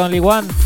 Don One.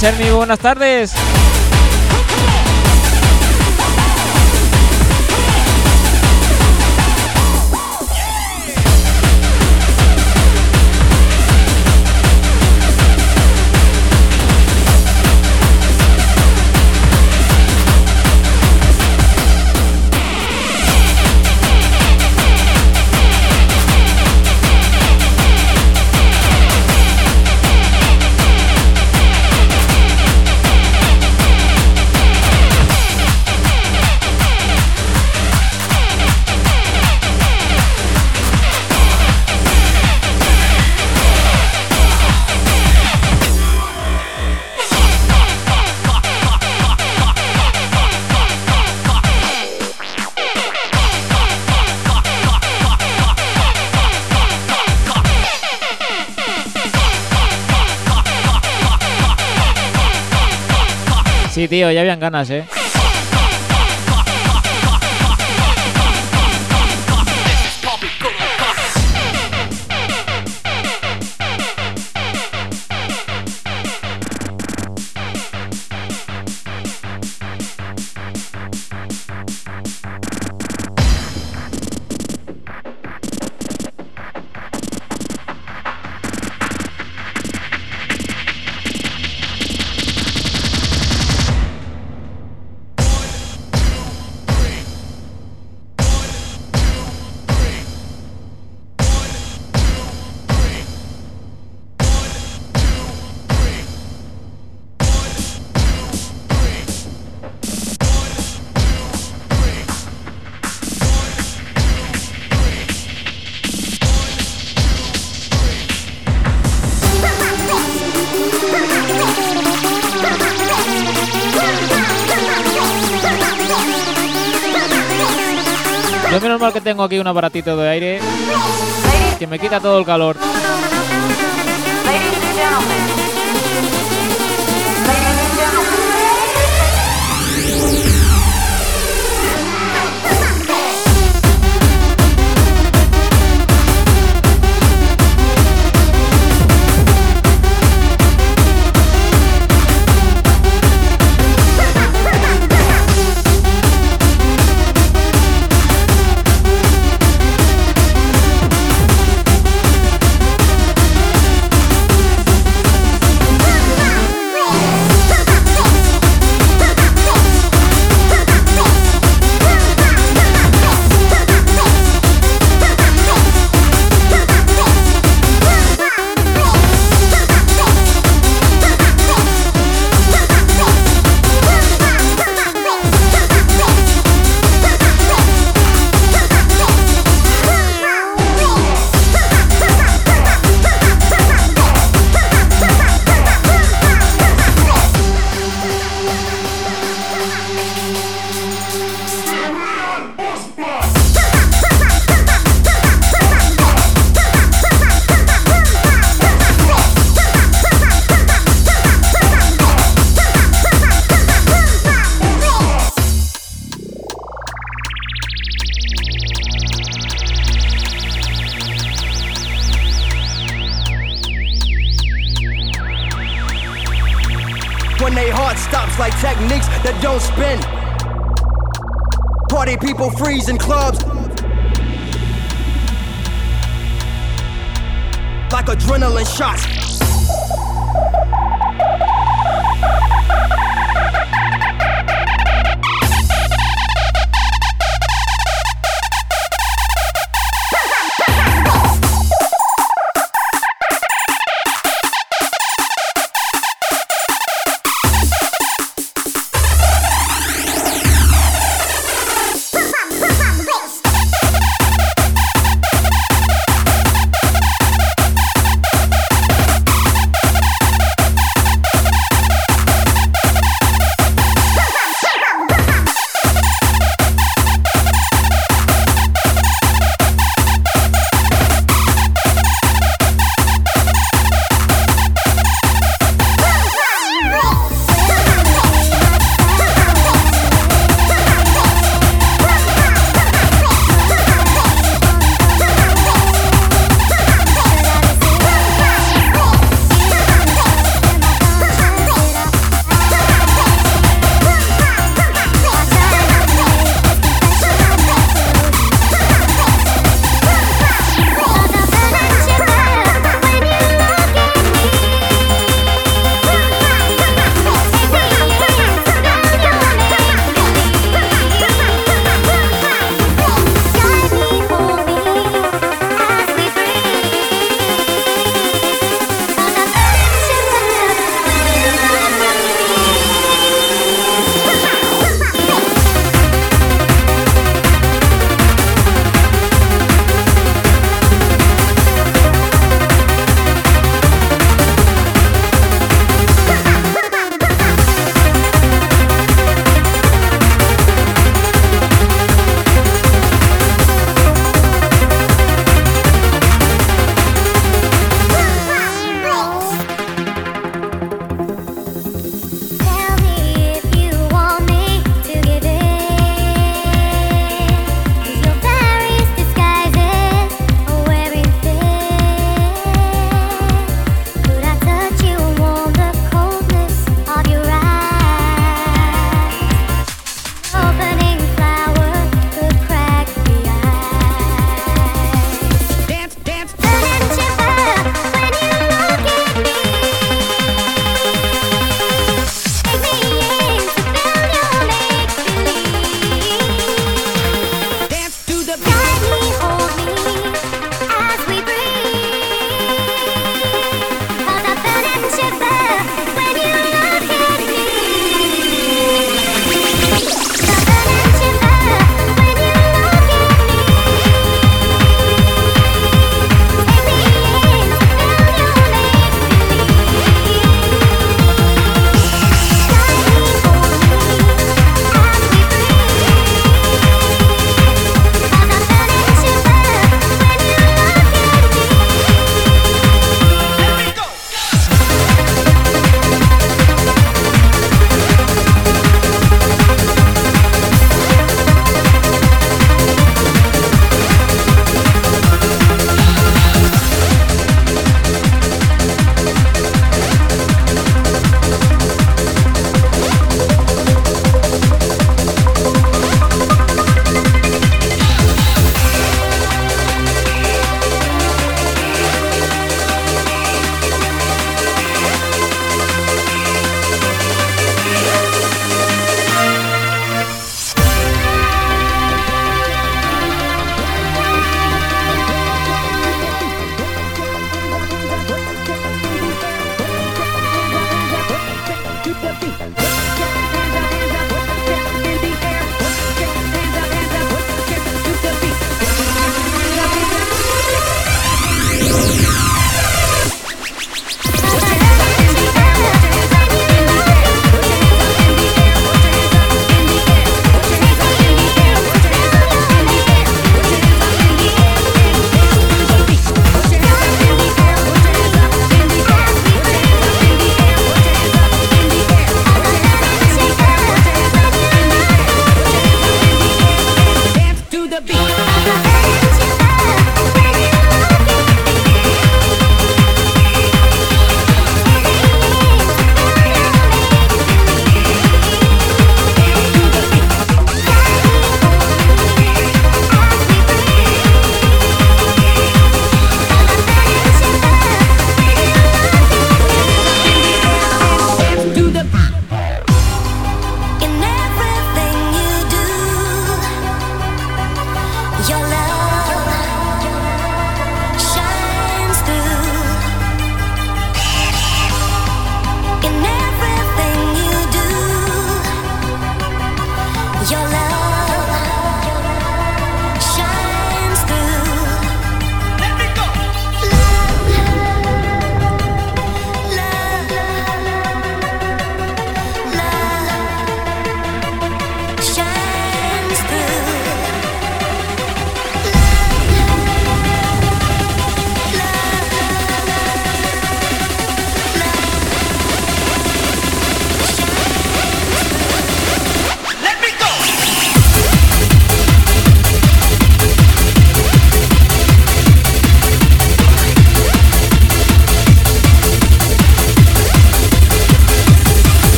Cherny, buenas tardes. Ya habían ganas, ¿eh? Tengo aquí un aparatito de aire que me quita todo el calor.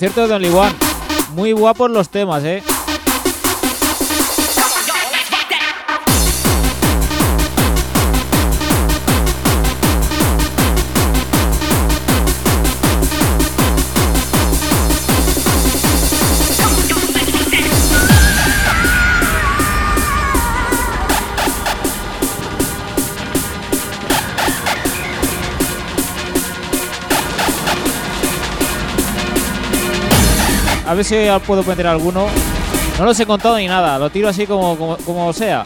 Cierto, Don One, muy guapos los temas, ¿eh? A ver si puedo meter alguno. No los he contado ni nada, lo tiro así como, como, como sea.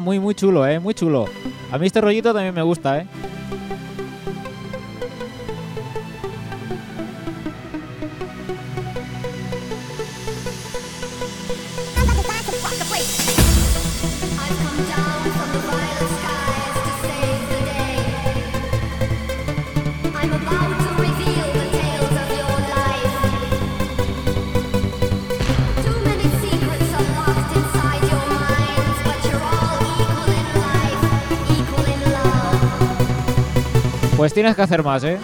muy, muy chulo, ¿eh? Muy chulo. A mí este rollito también me gusta, ¿eh? tienes que hacer más, ¿eh?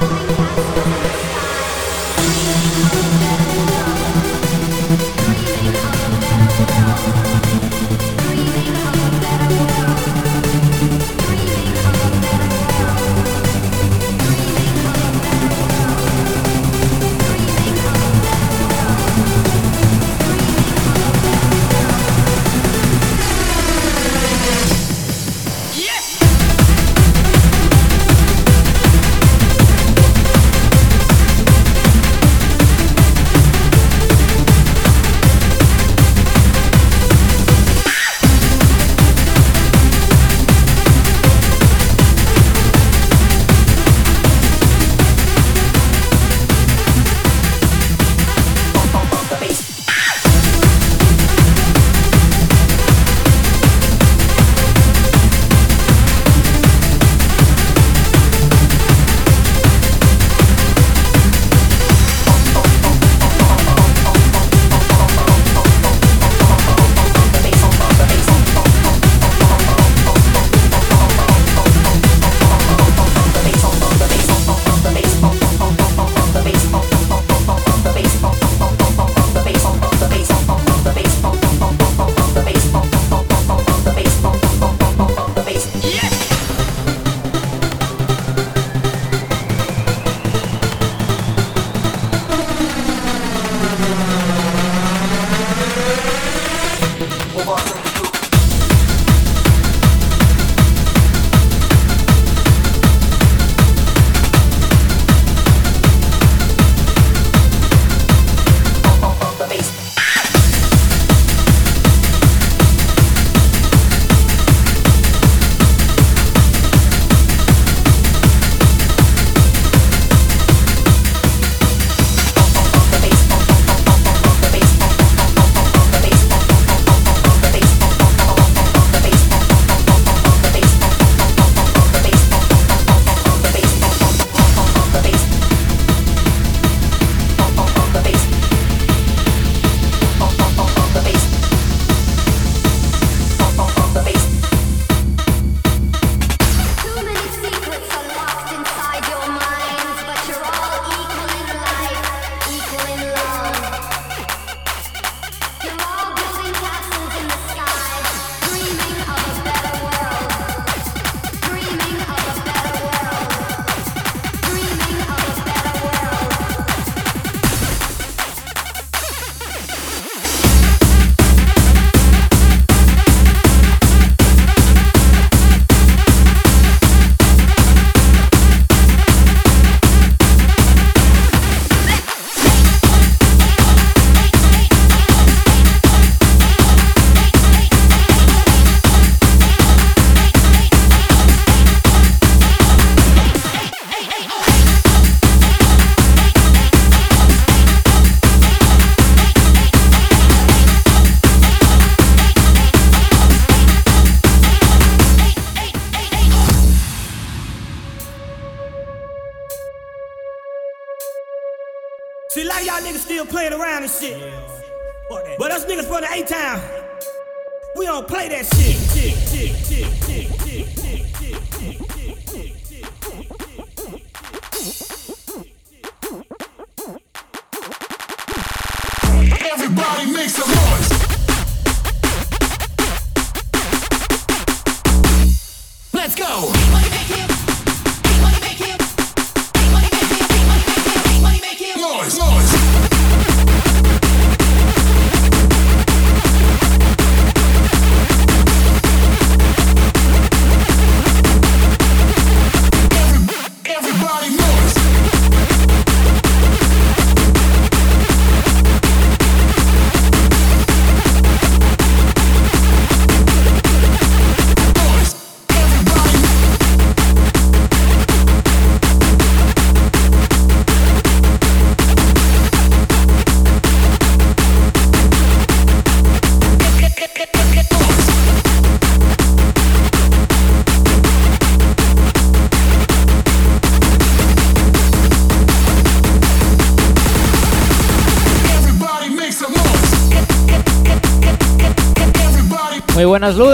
Muy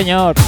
señor.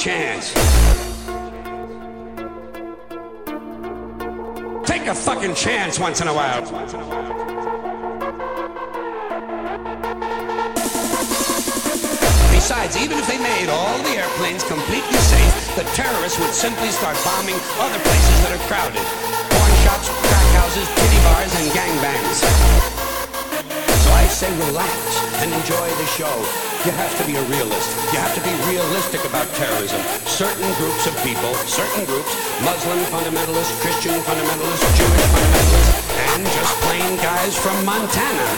Chance. Take a fucking chance once in a while. Besides, even if they made all the airplanes completely safe, the terrorists would simply start bombing other places that are crowded. Pawn shops, crack houses, kitty bars, and gangbangs. Say relax and enjoy the show. You have to be a realist. You have to be realistic about terrorism. Certain groups of people, certain groups, Muslim fundamentalists, Christian fundamentalists, Jewish fundamentalists, and just plain guys from Montana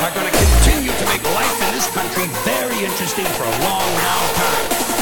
are going to continue to make life in this country very interesting for a long, long time.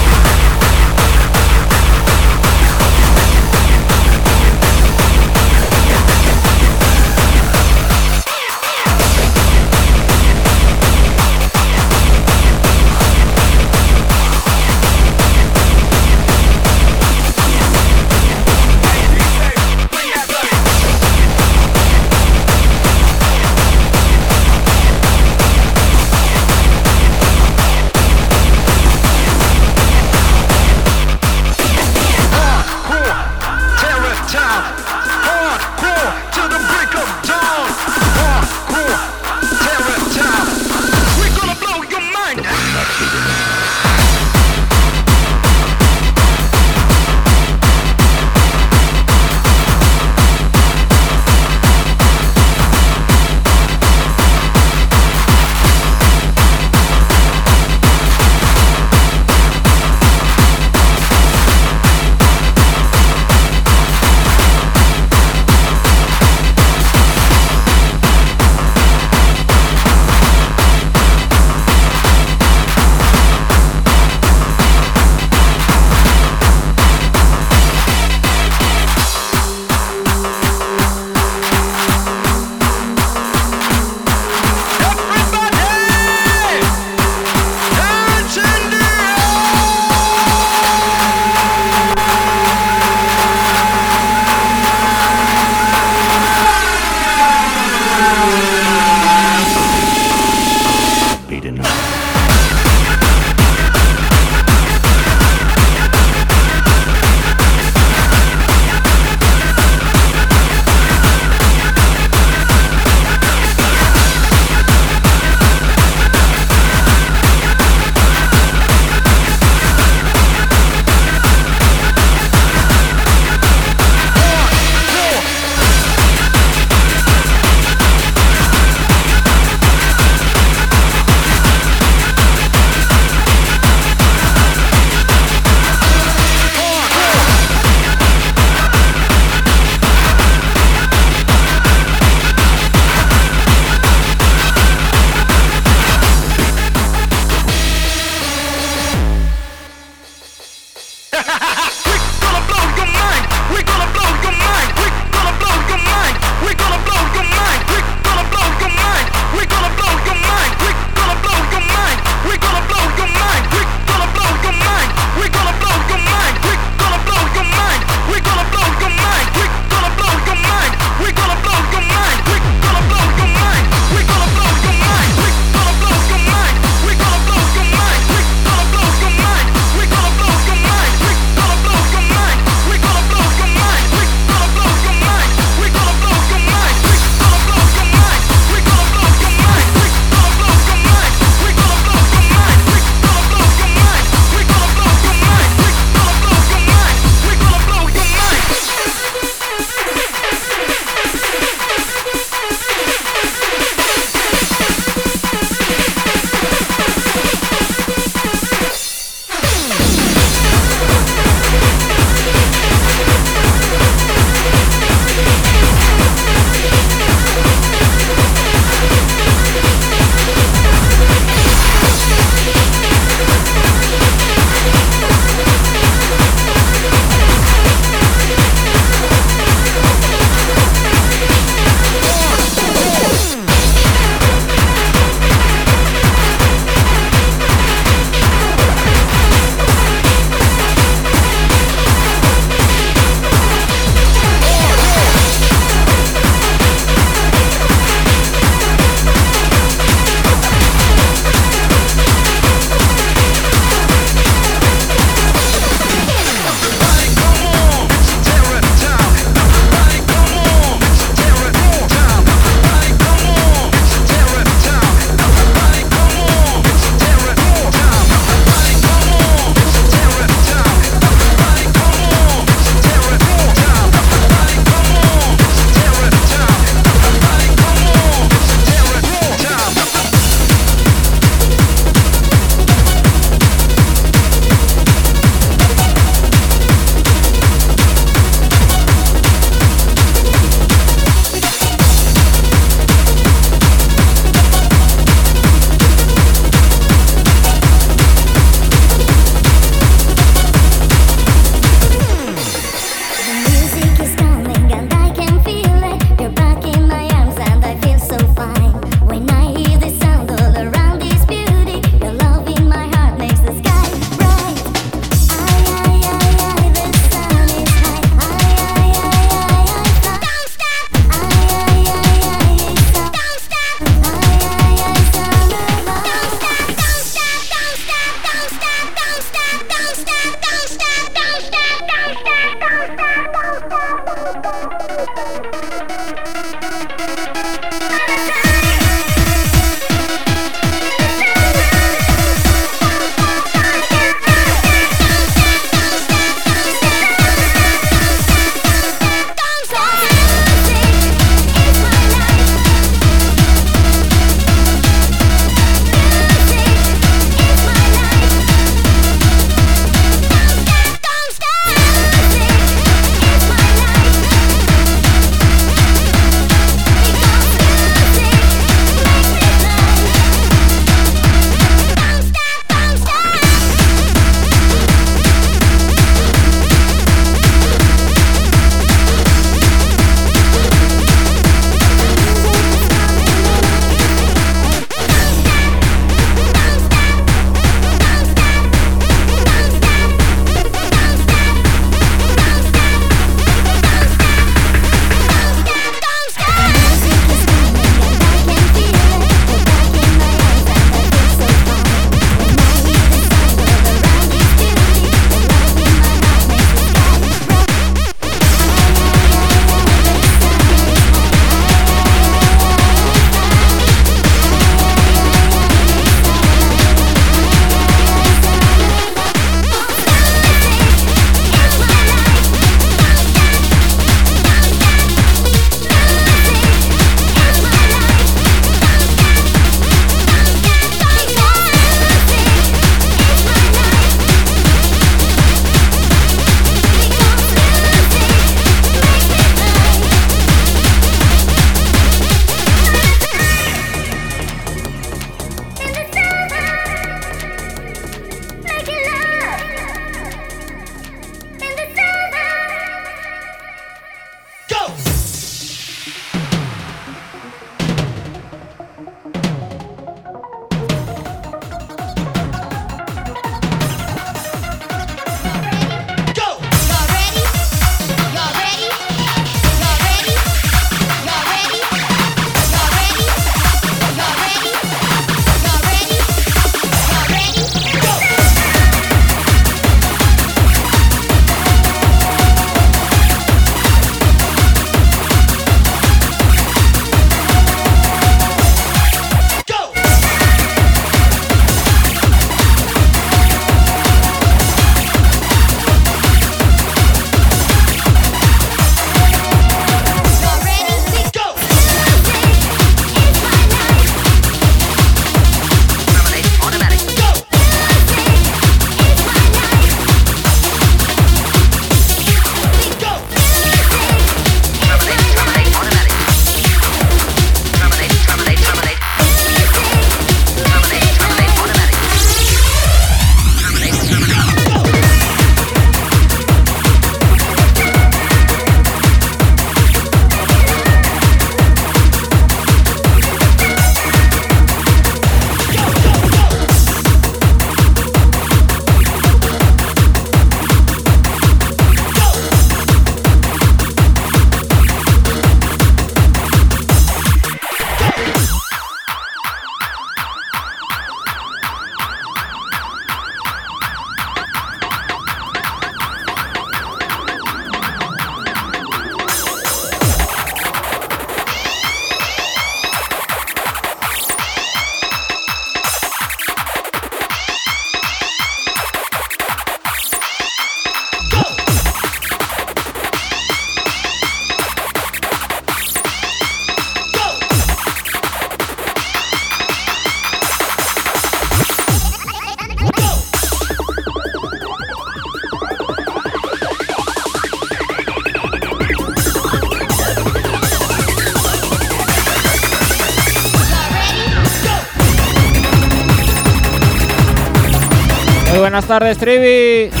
Muy buenas tardes, Trivi.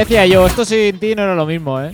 decía yo, esto sin ti no era lo mismo, ¿eh?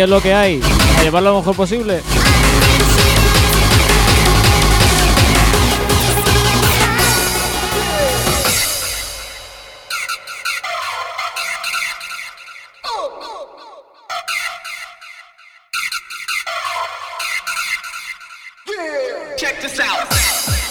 es lo que hay. A llevarlo lo mejor posible. Check this out.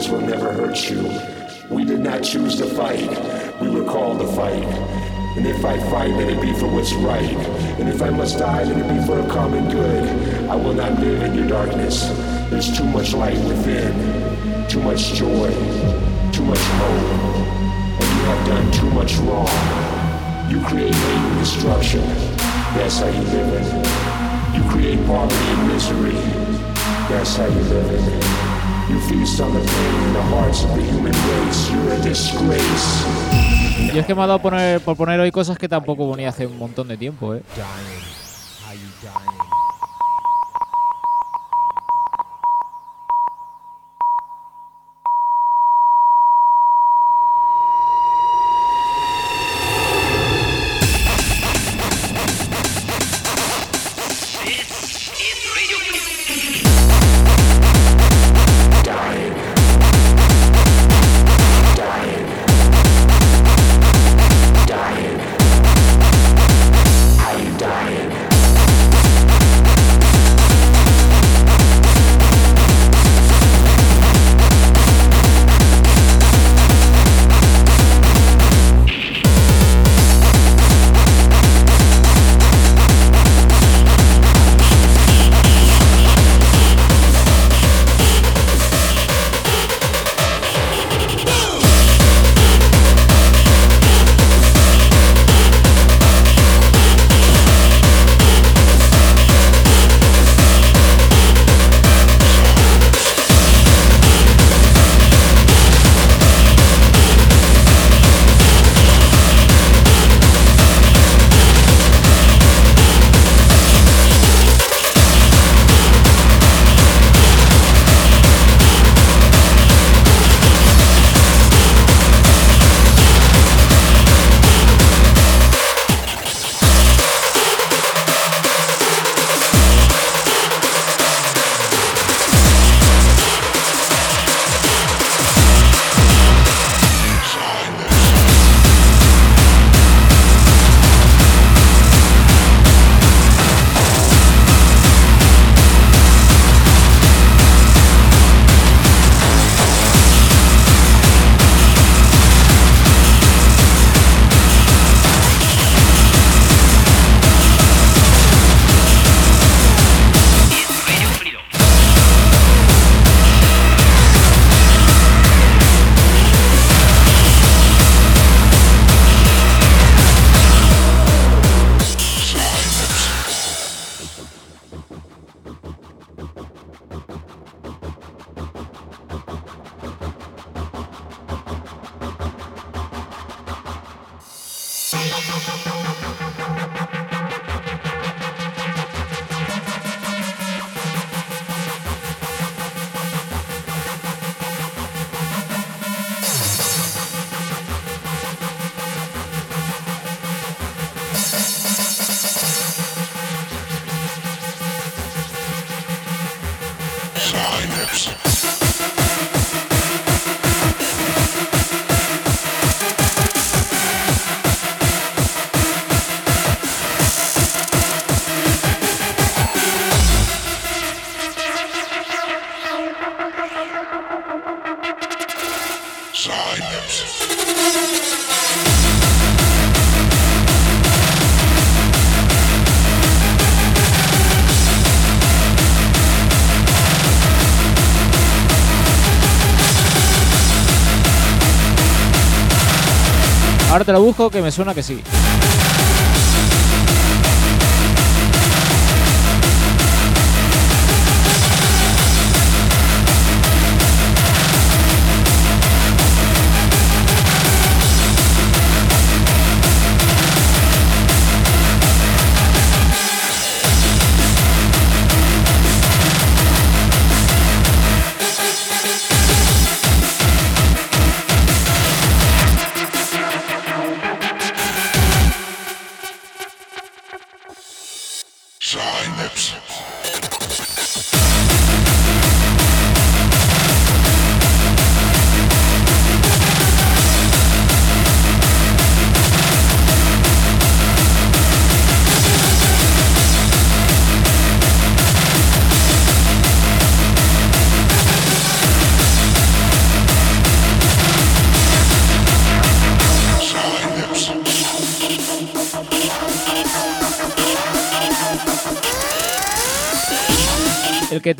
Words will never hurt you. We did not choose to fight, we were called to fight. And if I fight, let it be for what's right. And if I must die, let it be for a common good. I will not live in your darkness. There's too much light within, too much joy, too much hope. And you have done too much wrong. You create hate and destruction. That's how you live it. You create poverty and misery. That's how you live it. You feast on the pain in the hearts of the human race. You're a disgrace. Yo es que me ha dado poner, por poner hoy cosas que tampoco ponía hace un montón de tiempo, ¿eh? Ahora te lo busco que me suena que sí.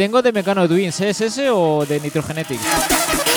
tengo de Mecano Twins, ¿es ese o de Nitrogenetics?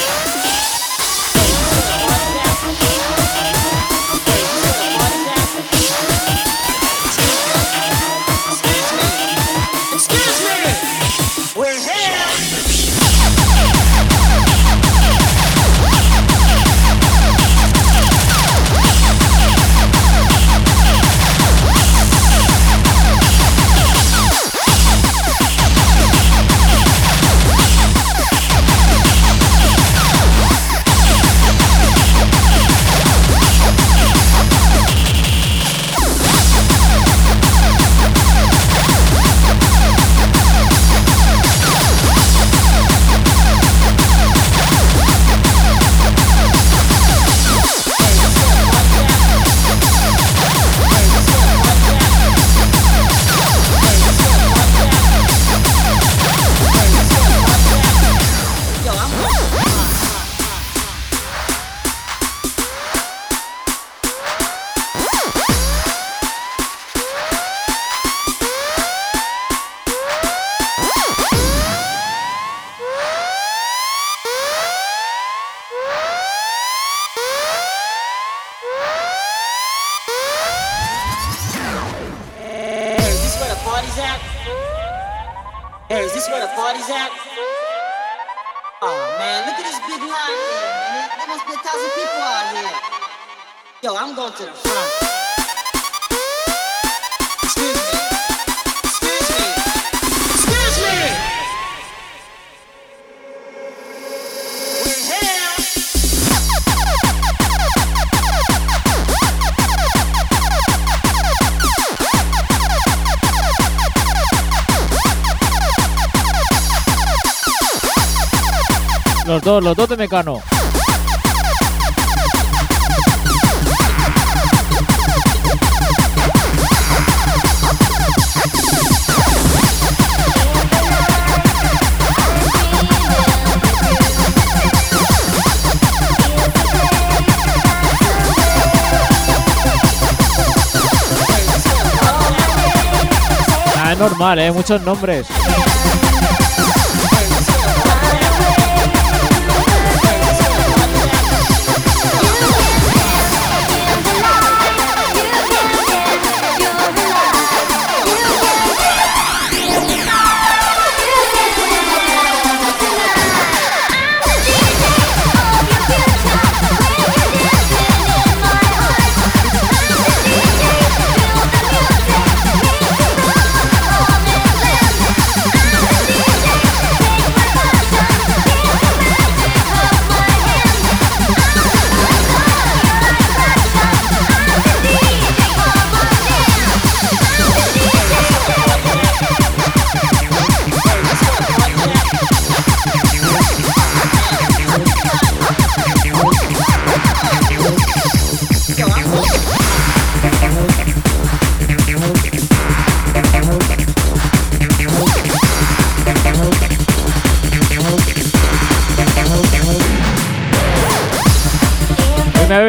muchos nombres.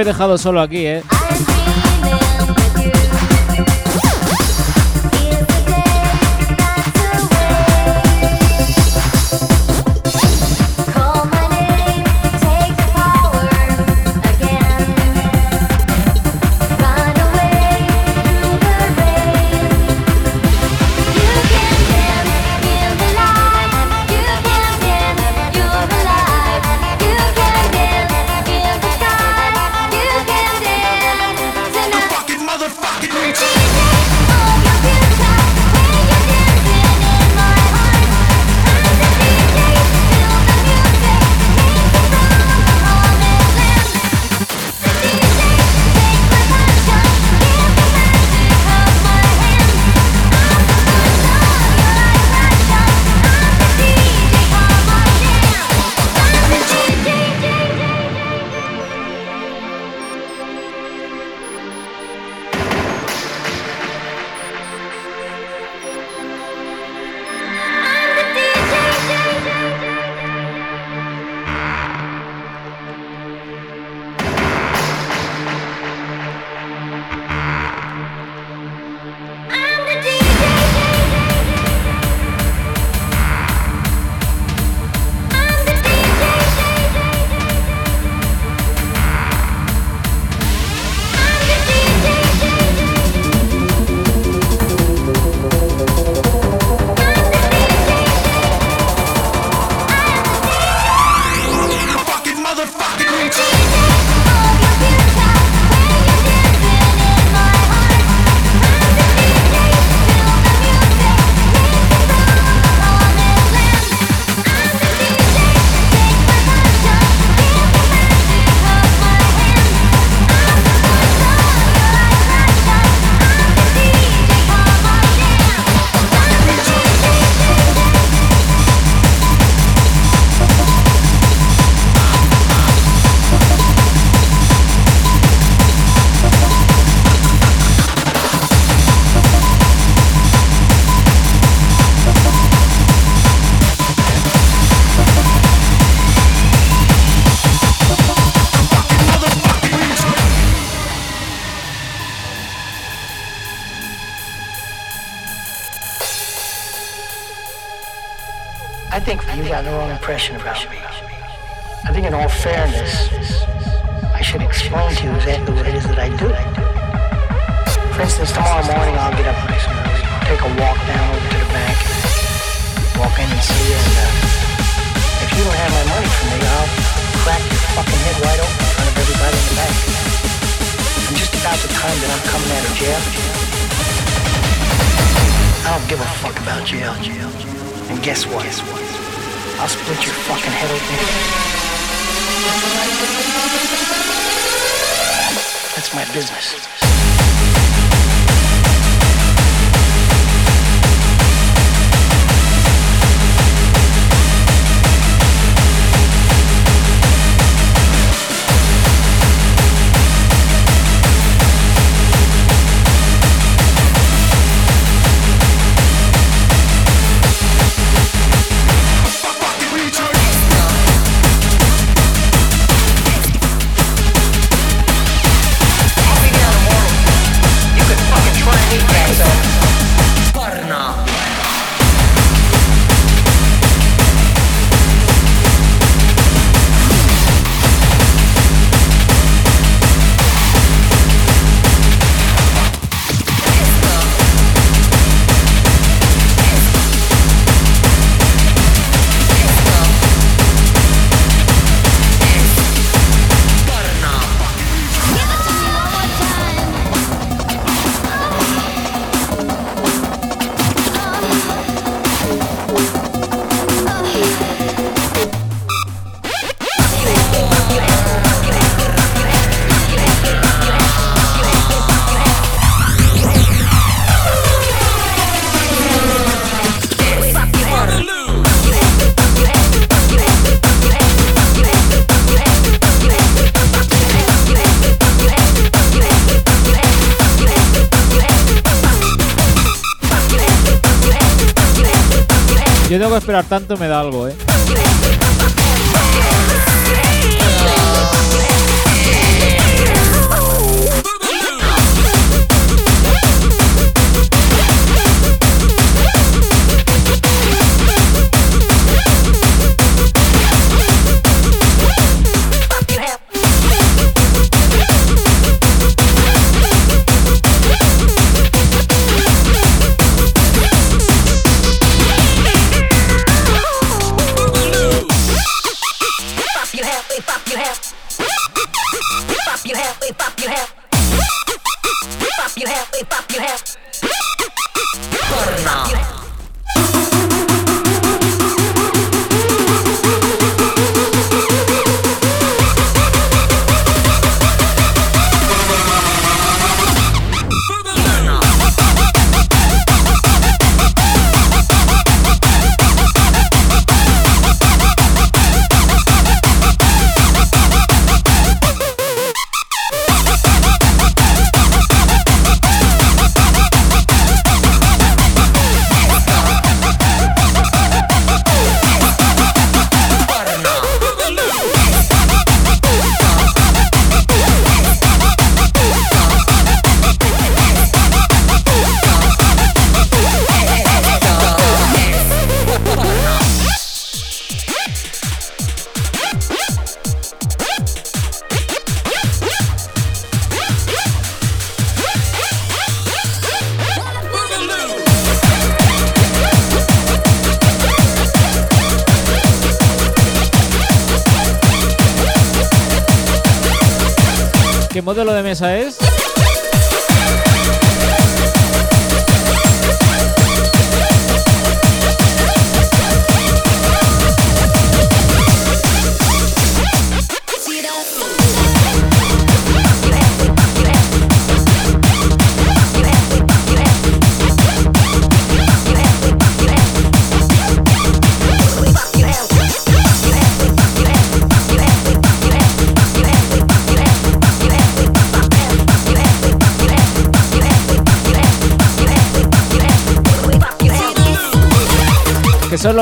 dejado solo aquí, ¿eh? esperar tanto me da algo, eh.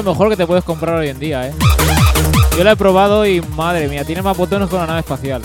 Mejor que te puedes comprar hoy en día, ¿eh? Yo la he probado y madre mía, tiene más botones que una nave espacial.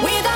We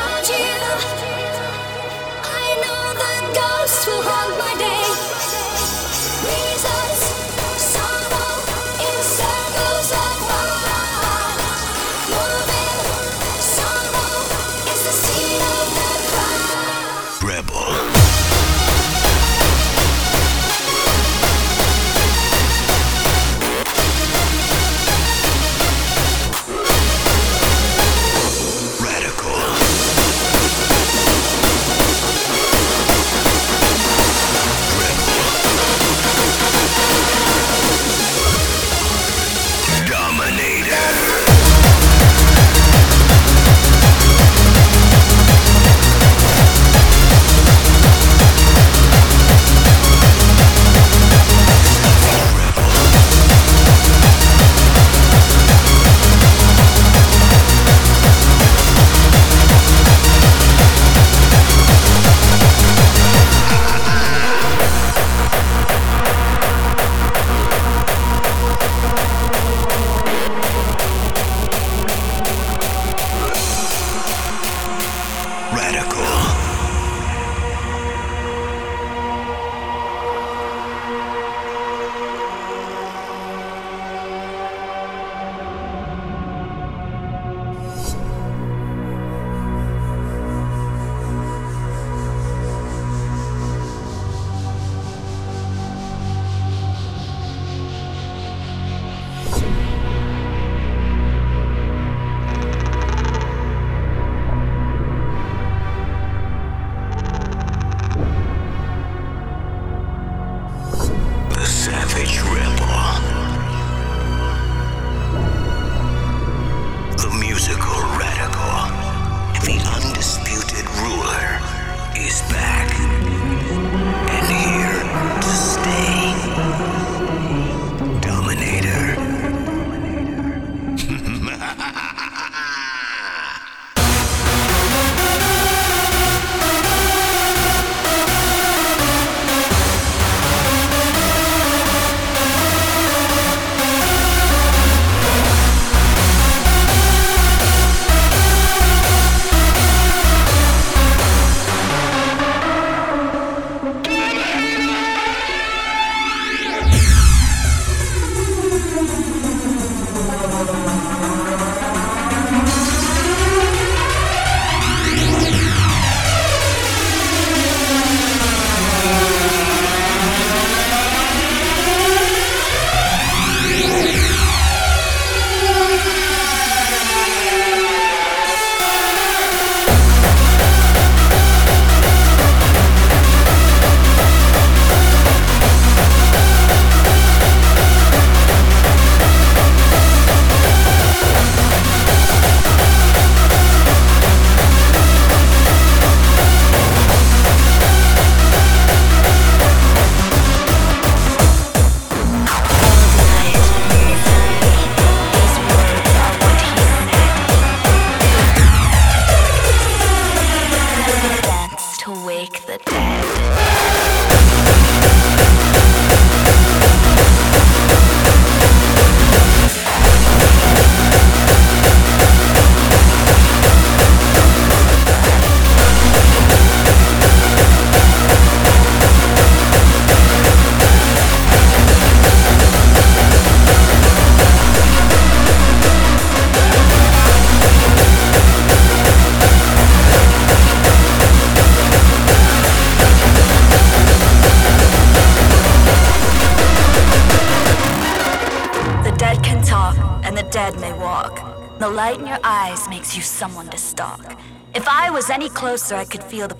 so I could feel the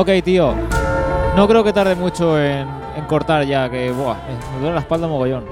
Ok, tío. No creo que tarde mucho en, cortar ya, que buah, me duele la espalda mogollón.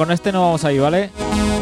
Con este no vamos ahí, ¿vale? Nada,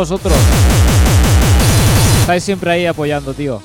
vosotros. Estáis siempre ahí apoyando, tío.